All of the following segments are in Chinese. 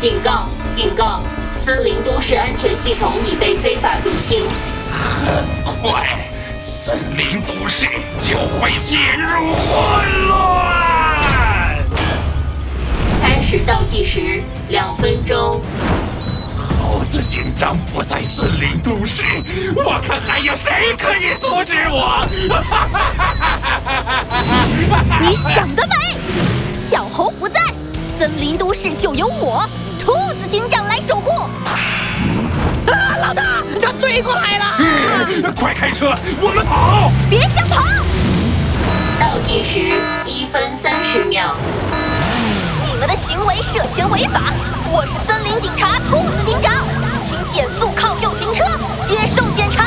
警告！警告！森林都市安全系统已被非法入侵。很快，森林都市就会陷入混乱。开始倒计时，两分钟。猴子警长不在森林都市，我看还有谁可以阻止我？你想得美！小猴不在，森林都市就由我兔子警长来守护。啊，老大，他追过来了！快开车，我们跑！别想跑！倒计时一分三十秒。你们的行为涉嫌违法，我是森林警察兔子警长，请减速靠右停车，接受检查。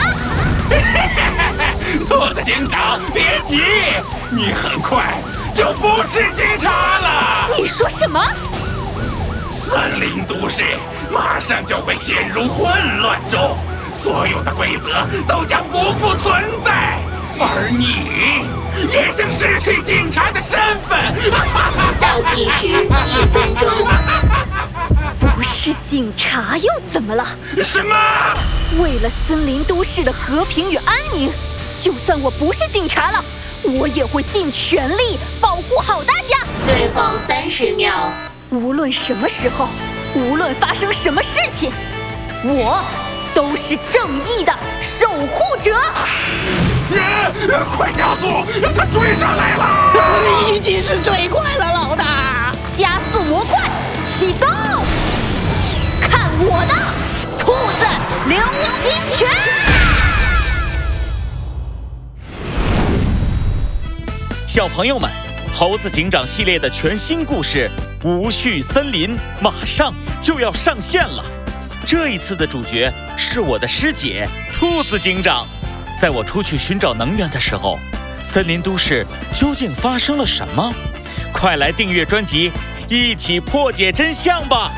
兔子警长，别急，你很快就不是警察了。你说什么？森林都市马上就会陷入混乱中，所有的规则都将不复存在，而你也将失去警察的身份。倒计时一分钟。不是警察又怎么了？什么？为了森林都市的和平与安宁，就算我不是警察了，我也会尽全力保护好大家。最后三十秒。无论什么时候，无论发生什么事情，我都是正义的守护者。快加速！他追上来了！已经是最快了，老大！加速模块启动！看我的兔子流星拳！小朋友们，猴子警长系列的全新故事《无序森林》马上就要上线了。这一次的主角是我的师姐兔子警长。在我出去寻找能源的时候，森林都市究竟发生了什么？快来订阅专辑，一起破解真相吧！